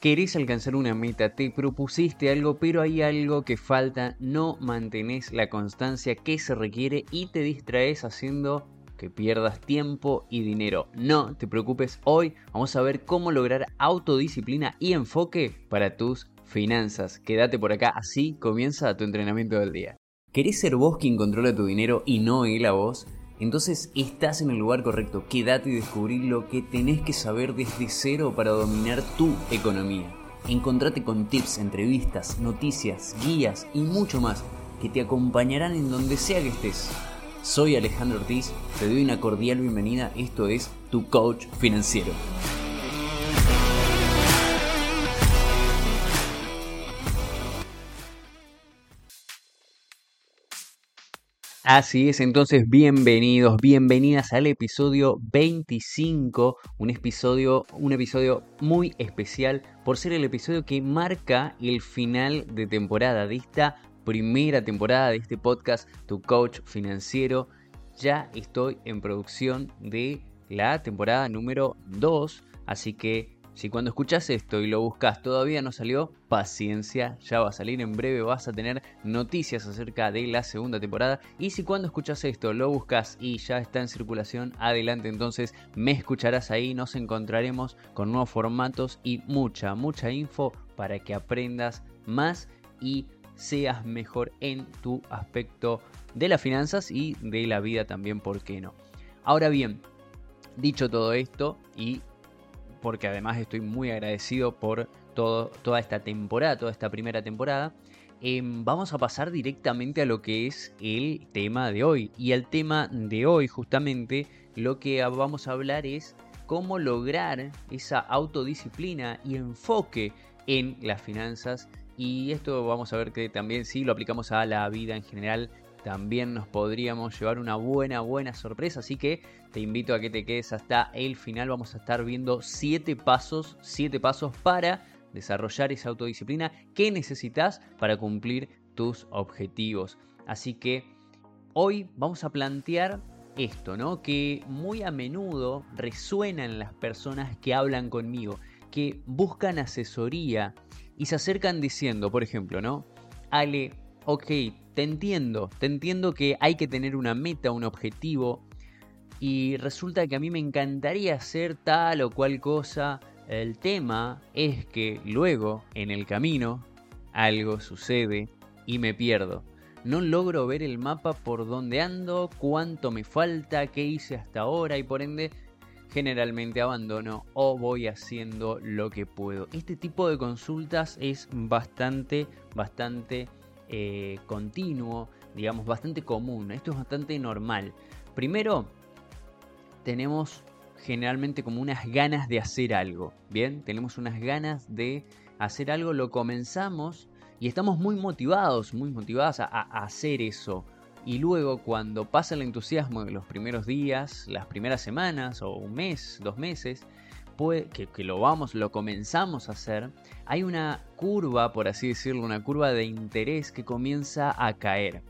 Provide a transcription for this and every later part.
Querés alcanzar una meta, te propusiste algo, pero hay algo que falta, no mantenés la constancia que se requiere y te distraes haciendo que pierdas tiempo y dinero. No te preocupes, hoy vamos a ver cómo lograr autodisciplina y enfoque para tus finanzas. Quédate por acá, así comienza tu entrenamiento del día. ¿Querés ser vos quien controla tu dinero y no él a vos? Entonces estás en el lugar correcto. Quédate y descubrí lo que tenés que saber desde cero para dominar tu economía. Encontrate con tips, entrevistas, noticias, guías y mucho más que te acompañarán en donde sea que estés. Soy Alejandro Ortiz, te doy una cordial bienvenida. Esto es Tu Coach Financiero. Así es, entonces bienvenidos, bienvenidas al episodio 25, un episodio, un episodio muy especial por ser el episodio que marca el final de temporada de esta primera temporada de este podcast, Tu Coach Financiero. Ya estoy en producción de la temporada número 2, así que si cuando escuchas esto y lo buscas todavía no salió, paciencia, ya va a salir en breve, vas a tener noticias acerca de la segunda temporada. Y si cuando escuchas esto lo buscas y ya está en circulación, adelante entonces me escucharás ahí, nos encontraremos con nuevos formatos y mucha, mucha info para que aprendas más y seas mejor en tu aspecto de las finanzas y de la vida también, ¿por qué no? Ahora bien, dicho todo esto y porque además estoy muy agradecido por todo, toda esta temporada, toda esta primera temporada. Em, vamos a pasar directamente a lo que es el tema de hoy. Y el tema de hoy, justamente, lo que vamos a hablar es cómo lograr esa autodisciplina y enfoque en las finanzas. Y esto vamos a ver que también si lo aplicamos a la vida en general, también nos podríamos llevar una buena, buena sorpresa. Así que te invito a que te quedes hasta el final. Vamos a estar viendo 7 pasos, 7 pasos para desarrollar esa autodisciplina que necesitas para cumplir tus objetivos. Así que hoy vamos a plantear esto, ¿no? Que muy a menudo resuena en las personas que hablan conmigo, que buscan asesoría y se acercan diciendo, por ejemplo, ¿no? Ale, ok, te entiendo, te entiendo que hay que tener una meta, un objetivo, y resulta que a mí me encantaría hacer tal o cual cosa. El tema es que luego, en el camino, algo sucede y me pierdo. No logro ver el mapa por dónde ando, cuánto me falta, qué hice hasta ahora y por ende generalmente abandono o voy haciendo lo que puedo. Este tipo de consultas es bastante, bastante eh, continuo, digamos, bastante común. Esto es bastante normal. Primero, tenemos generalmente como unas ganas de hacer algo. Bien, tenemos unas ganas de hacer algo, lo comenzamos y estamos muy motivados, muy motivados a, hacer eso. Y luego cuando pasa el entusiasmo de los primeros días, las primeras semanas o un mes, dos meses, que, lo vamos, lo comenzamos a hacer, hay una curva, por así decirlo, una curva de interés que comienza a caer.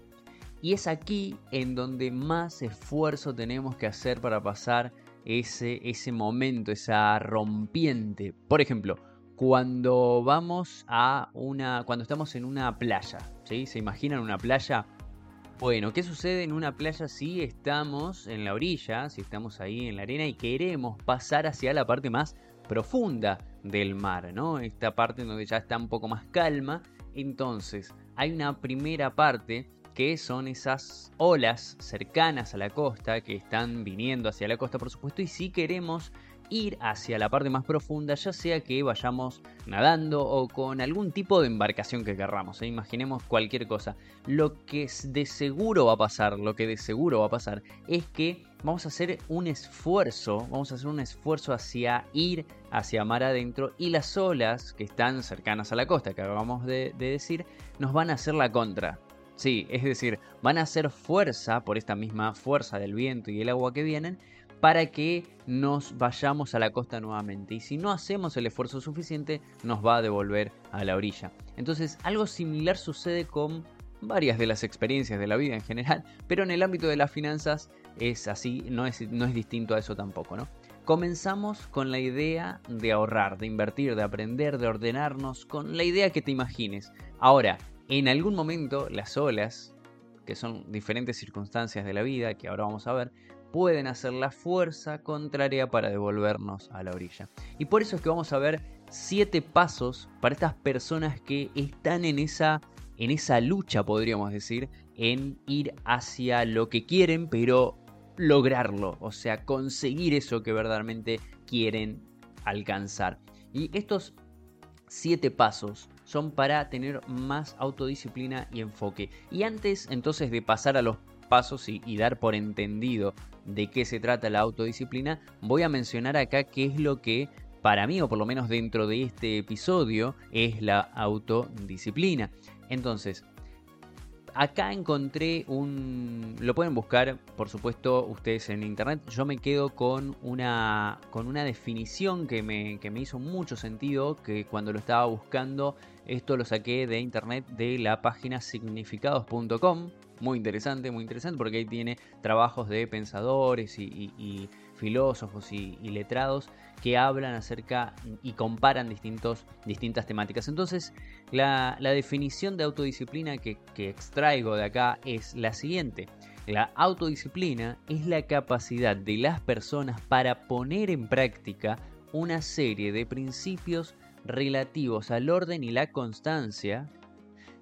Y es aquí en donde más esfuerzo tenemos que hacer para pasar ese, ese momento, esa rompiente. Por ejemplo, cuando vamos a una. cuando estamos en una playa, ¿sí? ¿Se imaginan una playa? Bueno, ¿qué sucede en una playa si estamos en la orilla, si estamos ahí en la arena y queremos pasar hacia la parte más profunda del mar, ¿no? Esta parte donde ya está un poco más calma. Entonces, hay una primera parte que son esas olas cercanas a la costa que están viniendo hacia la costa, por supuesto, y si queremos ir hacia la parte más profunda, ya sea que vayamos nadando o con algún tipo de embarcación que querramos. ¿eh? Imaginemos cualquier cosa. Lo que de seguro va a pasar, lo que de seguro va a pasar, es que vamos a hacer un esfuerzo, vamos a hacer un esfuerzo hacia ir hacia mar adentro y las olas que están cercanas a la costa, que acabamos de, de decir, nos van a hacer la contra. Sí, es decir, van a hacer fuerza por esta misma fuerza del viento y el agua que vienen para que nos vayamos a la costa nuevamente. Y si no hacemos el esfuerzo suficiente, nos va a devolver a la orilla. Entonces, algo similar sucede con varias de las experiencias de la vida en general, pero en el ámbito de las finanzas es así, no es, no es distinto a eso tampoco, ¿no? Comenzamos con la idea de ahorrar, de invertir, de aprender, de ordenarnos, con la idea que te imagines. Ahora, en algún momento las olas, que son diferentes circunstancias de la vida, que ahora vamos a ver, pueden hacer la fuerza contraria para devolvernos a la orilla. Y por eso es que vamos a ver siete pasos para estas personas que están en esa, en esa lucha, podríamos decir, en ir hacia lo que quieren, pero lograrlo, o sea, conseguir eso que verdaderamente quieren alcanzar. Y estos siete pasos son para tener más autodisciplina y enfoque. Y antes entonces de pasar a los pasos y, dar por entendido de qué se trata la autodisciplina, voy a mencionar acá qué es lo que para mí, o por lo menos dentro de este episodio, es la autodisciplina. Entonces, acá encontré un... Lo pueden buscar, por supuesto, ustedes en internet. Yo me quedo con una, con una definición que me, que me hizo mucho sentido, que cuando lo estaba buscando, esto lo saqué de internet de la página significados.com. Muy interesante, muy interesante, porque ahí tiene trabajos de pensadores y filósofos y, letrados que hablan acerca y comparan distintos, distintas temáticas. Entonces, la, definición de autodisciplina que, que extraigo de acá es la siguiente. La autodisciplina es la capacidad de las personas para poner en práctica una serie de principios relativos al orden y la constancia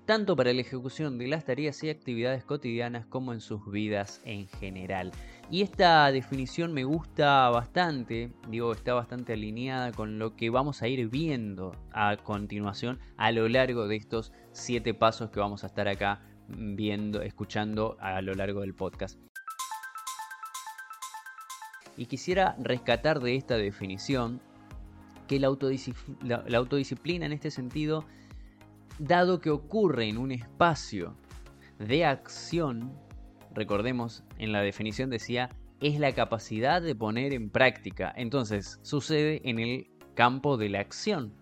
tanto para la ejecución de las tareas y actividades cotidianas como en sus vidas en general. Y esta definición me gusta bastante, digo, está bastante alineada con lo que vamos a ir viendo a continuación a lo largo de estos siete pasos que vamos a estar acá viendo, escuchando a lo largo del podcast. Y quisiera rescatar de esta definición que la, autodisciplina en este sentido dado que ocurre en un espacio de acción, recordemos, en la definición decía, es la capacidad de poner en práctica. Entonces, sucede en el campo de la acción.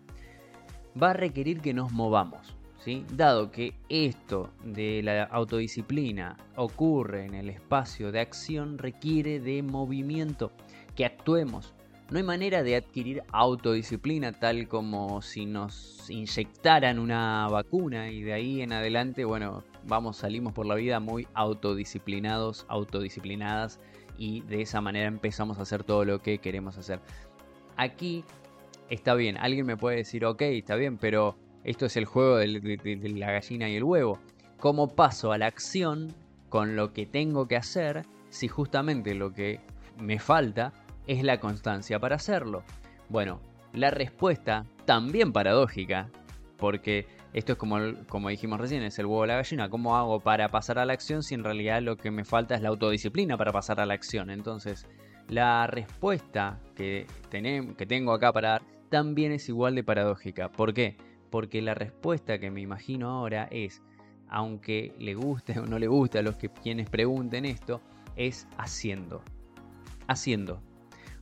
Va a requerir que nos movamos. ¿sí? Dado que esto de la autodisciplina ocurre en el espacio de acción, requiere de movimiento, que actuemos, no hay manera de adquirir autodisciplina tal como si nos inyectaran una vacuna y de ahí en adelante, bueno, vamos, salimos por la vida muy autodisciplinados, autodisciplinadas y de esa manera empezamos a hacer todo lo que queremos hacer. Aquí está bien, alguien me puede decir, ok, está bien, pero esto es el juego de, de la gallina y el huevo. ¿Cómo paso a la acción con lo que tengo que hacer si justamente lo que me falta es la constancia para hacerlo? Bueno, la respuesta también paradójica, porque esto es como, como dijimos recién, es el huevo de la gallina. ¿Cómo hago para pasar a la acción si en realidad lo que me falta es la autodisciplina para pasar a la acción? Entonces, la respuesta que, que tengo acá para dar también es igual de paradójica. ¿Por qué? Porque la respuesta que me imagino ahora es, aunque le guste o no le guste a los que quienes pregunten esto, es haciendo. Haciendo.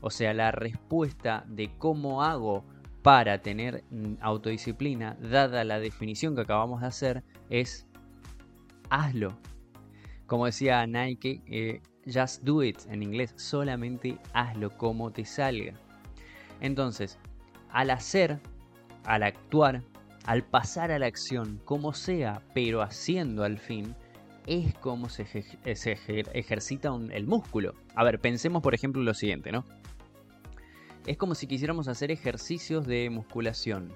O sea, la respuesta de cómo hago para tener autodisciplina, dada la definición que acabamos de hacer, es hazlo. Como decía Nike, eh, just do it en inglés, solamente hazlo como te salga. Entonces, al hacer, al actuar, al pasar a la acción, como sea, pero haciendo al fin, es como se, ejercita el músculo. A ver, pensemos por ejemplo lo siguiente, ¿no? Es como si quisiéramos hacer ejercicios de musculación.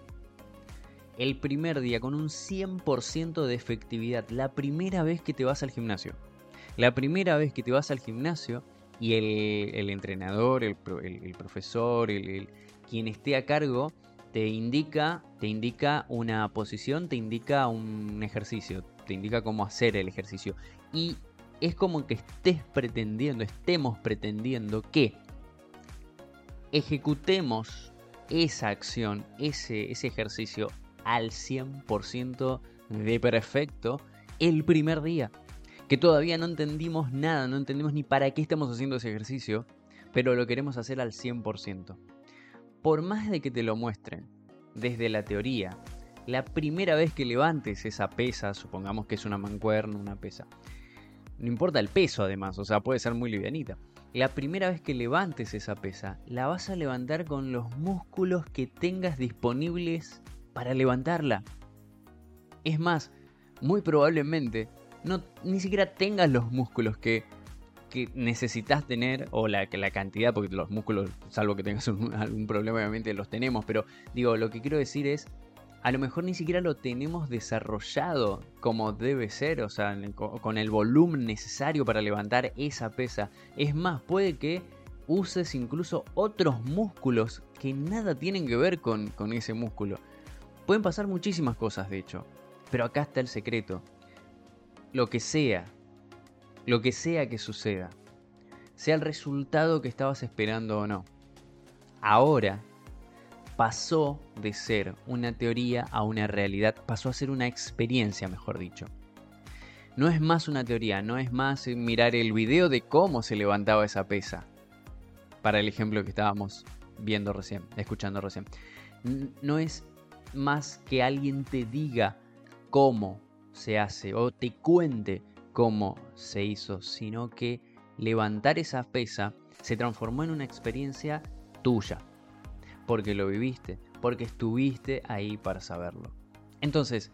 El primer día con un 100% de efectividad, la primera vez que te vas al gimnasio. La primera vez que te vas al gimnasio y el, entrenador, el, profesor, el, quien esté a cargo, te indica, te indica una posición, te indica un ejercicio, te indica cómo hacer el ejercicio. Y es como que estés pretendiendo, estemos pretendiendo que ejecutemos esa acción, ese, ese ejercicio al 100% de perfecto el primer día. Que todavía no entendimos nada, no entendemos ni para qué estamos haciendo ese ejercicio, pero lo queremos hacer al 100%. Por más de que te lo muestren desde la teoría, la primera vez que levantes esa pesa, supongamos que es una mancuerna, una pesa, no importa el peso además, o sea, puede ser muy livianita, la primera vez que levantes esa pesa, la vas a levantar con los músculos que tengas disponibles para levantarla. Es más, muy probablemente no ni siquiera tengas los músculos que, necesitas tener o la, la cantidad, porque los músculos, salvo que tengas algún problema, obviamente los tenemos, pero digo, lo que quiero decir es a lo mejor ni siquiera lo tenemos desarrollado como debe ser, o sea, con el volumen necesario para levantar esa pesa. Es más, puede que uses incluso otros músculos que nada tienen que ver con, con ese músculo. Pueden pasar muchísimas cosas, de hecho. Pero acá está el secreto. Lo que sea, lo que sea que suceda, sea el resultado que estabas esperando o no. Ahora pasó de ser una teoría a una realidad, pasó a ser una experiencia, mejor dicho. No es más una teoría, no es más mirar el video de cómo se levantaba esa pesa. Para el ejemplo que estábamos viendo recién, escuchando recién. No es más que alguien te diga cómo se hace o te cuente cómo se hizo, sino que levantar esa pesa se transformó en una experiencia tuya, porque lo viviste, porque estuviste ahí para saberlo. Entonces,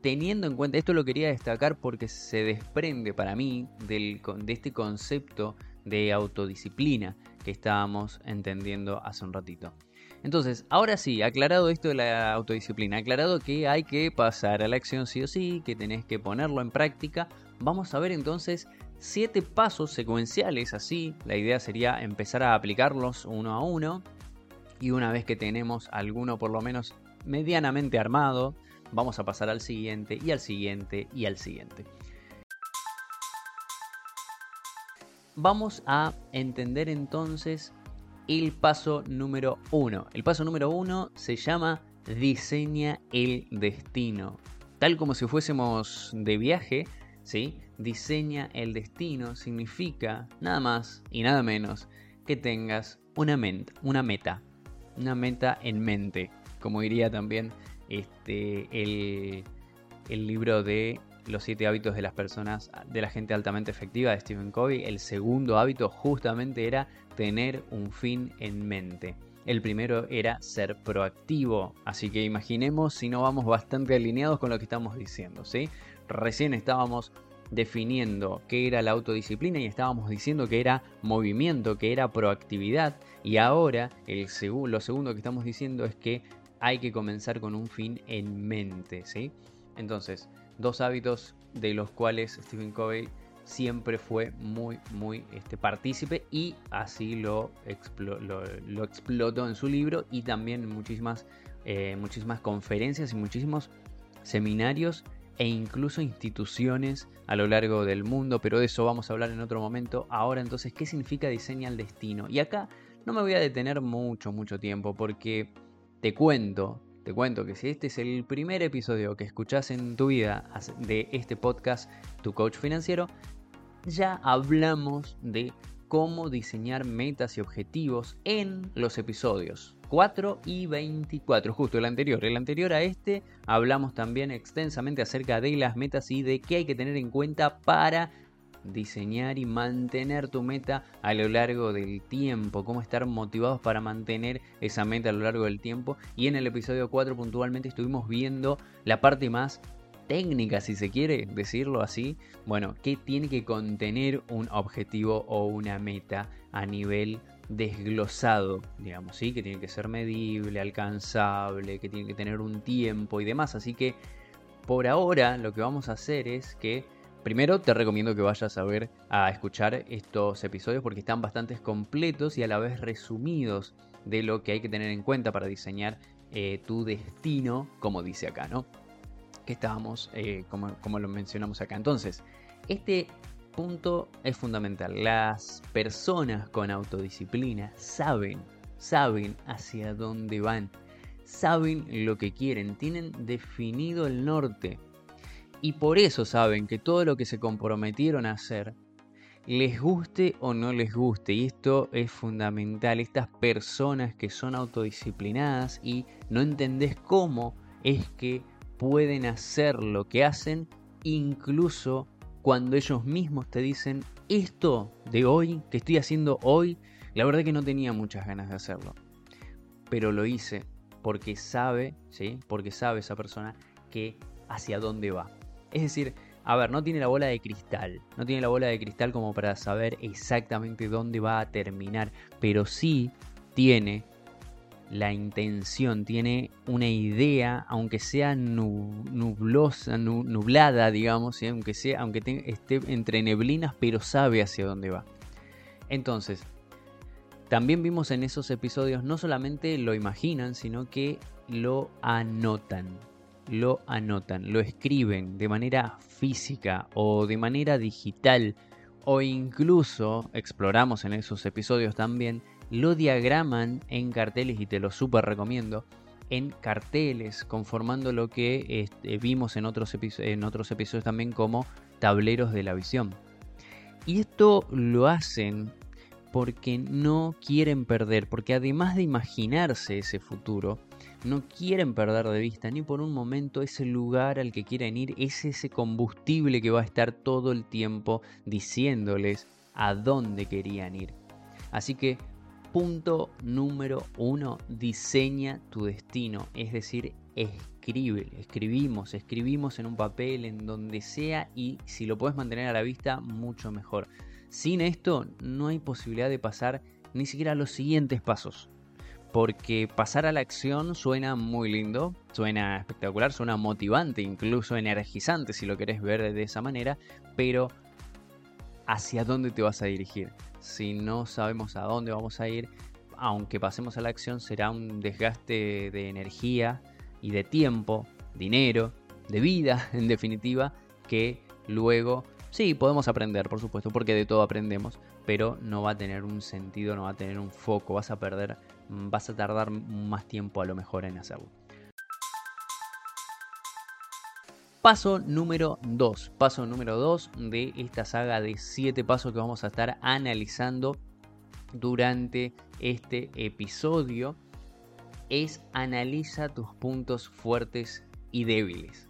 teniendo en cuenta, esto lo quería destacar porque se desprende para mí del, de este concepto de autodisciplina que estábamos entendiendo hace un ratito. Entonces, ahora sí, aclarado esto de la autodisciplina, aclarado que hay que pasar a la acción sí o sí, que tenés que ponerlo en práctica, vamos a ver entonces siete pasos secuenciales así. La idea sería empezar a aplicarlos uno a uno y una vez que tenemos alguno por lo menos medianamente armado, vamos a pasar al siguiente y al siguiente y al siguiente. Vamos a entender entonces el paso número uno. El paso número uno se llama diseña el destino. Tal como si fuésemos de viaje, ¿sí? Diseña el destino significa nada más y nada menos que tengas una, una meta, una meta en mente, como diría también este, el, el libro de los siete hábitos de las personas, de la gente altamente efectiva de Stephen Covey. El segundo hábito justamente era tener un fin en mente. El primero era ser proactivo, así que imaginemos si no vamos bastante alineados con lo que estamos diciendo, ¿sí? Recién estábamos definiendo qué era la autodisciplina y estábamos diciendo que era movimiento, que era proactividad. Y ahora el lo segundo que estamos diciendo es que hay que comenzar con un fin en mente. ¿sí? Entonces, dos hábitos de los cuales Stephen Covey siempre fue muy, muy este, partícipe y así lo, lo, explotó en su libro y también en muchísimas, eh, muchísimas conferencias y muchísimos seminarios e incluso instituciones a lo largo del mundo, pero de eso vamos a hablar en otro momento. Ahora entonces, ¿qué significa diseña el destino? Y acá no me voy a detener mucho, mucho tiempo, porque te cuento, te cuento que si este es el primer episodio que escuchas en tu vida de este podcast, Tu Coach Financiero, ya hablamos de cómo diseñar metas y objetivos en los episodios 4 y 24, justo el anterior. El anterior a este hablamos también extensamente acerca de las metas y de qué hay que tener en cuenta para diseñar y mantener tu meta a lo largo del tiempo, cómo estar motivados para mantener esa meta a lo largo del tiempo. Y en el episodio 4 puntualmente estuvimos viendo la parte más técnica, si se quiere decirlo así. Bueno, qué tiene que contener un objetivo o una meta a nivel desglosado, digamos, ¿sí? que tiene que ser medible, alcanzable, que tiene que tener un tiempo y demás. Así que por ahora lo que vamos a hacer es que primero te recomiendo que vayas a ver, a escuchar estos episodios porque están bastante completos y a la vez resumidos de lo que hay que tener en cuenta para diseñar eh, tu destino, como dice acá, ¿no? Estábamos, eh, como, como lo mencionamos acá. Entonces, este punto es fundamental. Las personas con autodisciplina saben, saben hacia dónde van, saben lo que quieren, tienen definido el norte. Y por eso saben que todo lo que se comprometieron a hacer, les guste o no les guste, y esto es fundamental, estas personas que son autodisciplinadas y no entendés cómo es que pueden hacer lo que hacen, incluso cuando ellos mismos te dicen esto de hoy, que estoy haciendo hoy, la verdad que no tenía muchas ganas de hacerlo. Pero lo hice porque sabe, ¿sí? Porque sabe esa persona que hacia dónde va. Es decir, a ver, no tiene la bola de cristal, no tiene la bola de cristal como para saber exactamente dónde va a terminar, pero sí tiene la intención, tiene una idea, aunque sea nublosa, nublada, digamos, aunque, sea, aunque esté entre neblinas, pero sabe hacia dónde va. Entonces, también vimos en esos episodios no solamente lo imaginan, sino que lo anotan. Lo anotan, lo escriben de manera física o de manera digital o incluso, exploramos en esos episodios también, lo diagraman en carteles y te lo súper recomiendo en carteles, conformando lo que este, vimos en otros, en otros episodios también como tableros de la visión. Y esto lo hacen porque no quieren perder, porque además de imaginarse ese futuro, no quieren perder de vista ni por un momento ese lugar al que quieren ir, es ese combustible que va a estar todo el tiempo diciéndoles a dónde querían ir. Así que Punto número uno, diseña tu destino, es decir, escribe, escribimos, escribimos en un papel, en donde sea y si lo puedes mantener a la vista, mucho mejor. Sin esto no hay posibilidad de pasar ni siquiera a los siguientes pasos. Porque pasar a la acción suena muy lindo, suena espectacular, suena motivante, incluso energizante si lo querés ver de esa manera, pero ¿hacia dónde te vas a dirigir? si no sabemos a dónde vamos a ir, aunque pasemos a la acción, será un desgaste de energía y de tiempo, dinero, de vida, en definitiva, que luego sí podemos aprender, por supuesto, porque de todo aprendemos, pero no va a tener un sentido, no va a tener un foco, vas a perder, vas a tardar más tiempo a lo mejor en hacerlo. Paso número 2. Paso número 2 de esta saga de 7 pasos que vamos a estar analizando durante este episodio es analiza tus puntos fuertes y débiles.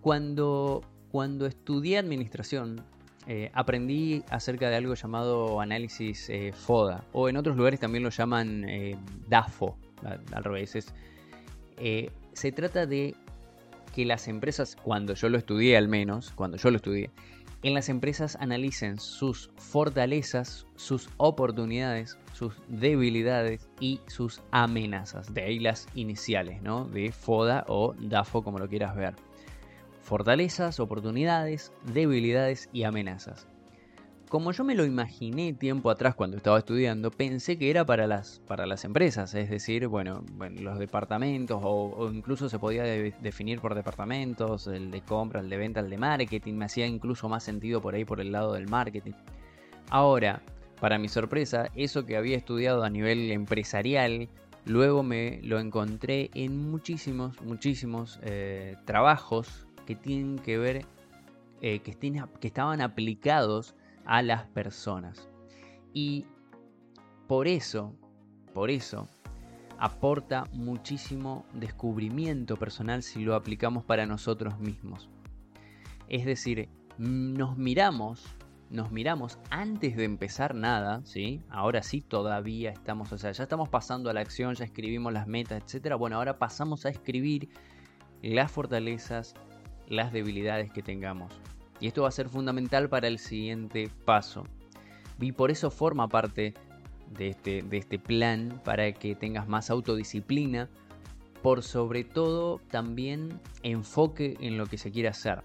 Cuando, cuando estudié administración, eh, aprendí acerca de algo llamado análisis eh, FODA, o en otros lugares también lo llaman eh, DAFO, al, revés. se trata de que las empresas, cuando yo lo estudié al menos, cuando yo lo estudié, en las empresas analicen sus fortalezas, sus oportunidades, sus debilidades y sus amenazas. De ahí las iniciales, ¿no? De FODA o DAFO, como lo quieras ver. Fortalezas, oportunidades, debilidades y amenazas como yo me lo imaginé tiempo atrás cuando estaba estudiando, pensé que era para las, para las empresas, es decir, bueno, los departamentos o, incluso se podía definir por departamentos, el de compra, el de venta, el de marketing, me hacía incluso más sentido por ahí por el lado del marketing. Ahora, para mi sorpresa, eso que había estudiado a nivel empresarial, luego me lo encontré en muchísimos, muchísimos eh, trabajos que tienen que ver, eh, que, que estaban aplicados a las personas. Y por eso, por eso, aporta muchísimo descubrimiento personal si lo aplicamos para nosotros mismos. Es decir, nos miramos, nos miramos antes de empezar nada, ¿sí? Ahora sí todavía estamos, o sea, ya estamos pasando a la acción, ya escribimos las metas, etcétera. Bueno, ahora pasamos a escribir las fortalezas, las debilidades que tengamos. Y esto va a ser fundamental para el siguiente paso. Y por eso forma parte de este, de este plan para que tengas más autodisciplina. Por sobre todo también enfoque en lo que se quiere hacer.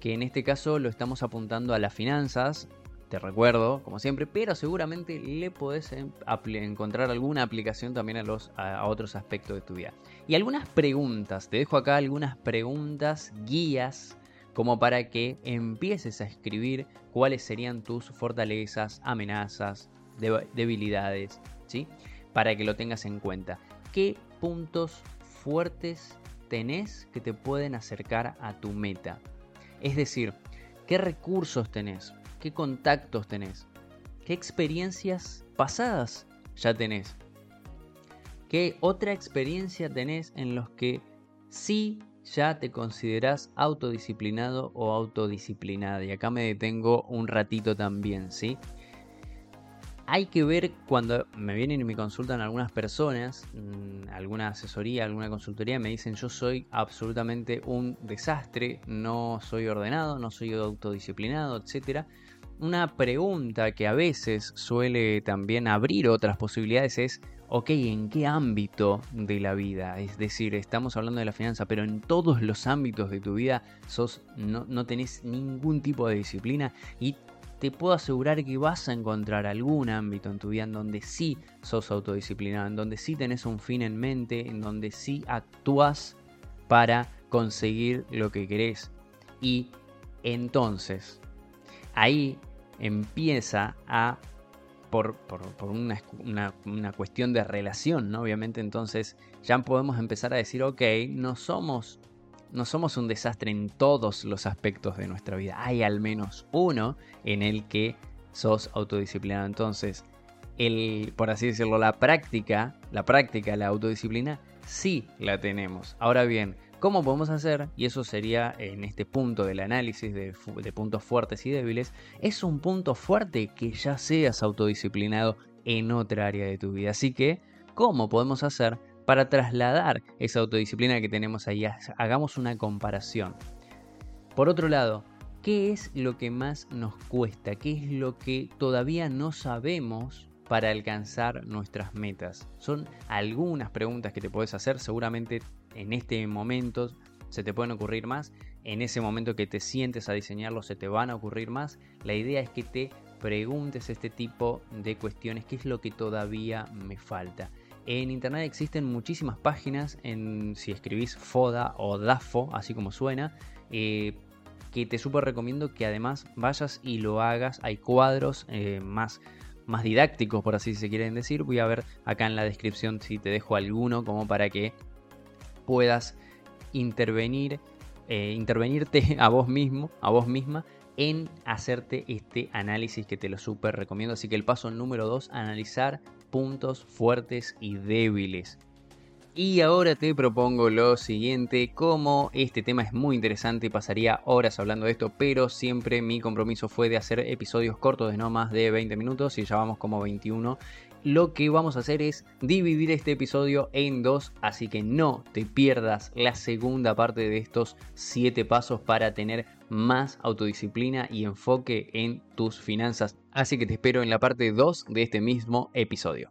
Que en este caso lo estamos apuntando a las finanzas, te recuerdo, como siempre, pero seguramente le podés encontrar alguna aplicación también a, los, a, otros aspectos de tu vida. Y algunas preguntas, te dejo acá algunas preguntas, guías como para que empieces a escribir cuáles serían tus fortalezas, amenazas, debilidades, ¿sí? Para que lo tengas en cuenta. ¿Qué puntos fuertes tenés que te pueden acercar a tu meta? Es decir, ¿qué recursos tenés? ¿Qué contactos tenés? ¿Qué experiencias pasadas ya tenés? ¿Qué otra experiencia tenés en los que sí ya te consideras autodisciplinado o autodisciplinada. Y acá me detengo un ratito también, ¿sí? Hay que ver cuando me vienen y me consultan algunas personas, mm, alguna asesoría, alguna consultoría, me dicen yo soy absolutamente un desastre, no soy ordenado, no soy autodisciplinado, etc. Una pregunta que a veces suele también abrir otras posibilidades es, ok, ¿en qué ámbito de la vida? Es decir, estamos hablando de la finanza, pero en todos los ámbitos de tu vida sos, no, no tenés ningún tipo de disciplina y te puedo asegurar que vas a encontrar algún ámbito en tu vida en donde sí sos autodisciplinado, en donde sí tenés un fin en mente, en donde sí actúas para conseguir lo que querés. Y entonces, ahí empieza a, por, una, cuestión de relación, ¿no? Obviamente entonces ya podemos empezar a decir, ok, no somos no somos un desastre en todos los aspectos de nuestra vida. Hay al menos uno en el que sos autodisciplinado. Entonces, el, por así decirlo, la práctica, la práctica, la autodisciplina, sí la tenemos. Ahora bien, ¿cómo podemos hacer? Y eso sería en este punto del análisis de, puntos fuertes y débiles. Es un punto fuerte que ya seas autodisciplinado en otra área de tu vida. Así que, ¿cómo podemos hacer para trasladar esa autodisciplina que tenemos ahí. Hagamos una comparación. Por otro lado, ¿qué es lo que más nos cuesta? ¿Qué es lo que todavía no sabemos para alcanzar nuestras metas? Son algunas preguntas que te puedes hacer. Seguramente en este momento se te pueden ocurrir más. En ese momento que te sientes a diseñarlo se te van a ocurrir más. La idea es que te preguntes este tipo de cuestiones. ¿Qué es lo que todavía me falta? En internet existen muchísimas páginas, en, si escribís FODA o DAFO, así como suena, eh, que te súper recomiendo que además vayas y lo hagas. Hay cuadros eh, más, más didácticos, por así se quieren decir. Voy a ver acá en la descripción si te dejo alguno como para que puedas intervenir, eh, intervenirte a vos mismo, a vos misma en hacerte este análisis que te lo súper recomiendo. Así que el paso número 2, analizar puntos fuertes y débiles. Y ahora te propongo lo siguiente, como este tema es muy interesante, pasaría horas hablando de esto, pero siempre mi compromiso fue de hacer episodios cortos de no más de 20 minutos y ya vamos como 21 lo que vamos a hacer es dividir este episodio en dos, así que no te pierdas la segunda parte de estos 7 pasos para tener más autodisciplina y enfoque en tus finanzas. Así que te espero en la parte 2 de este mismo episodio.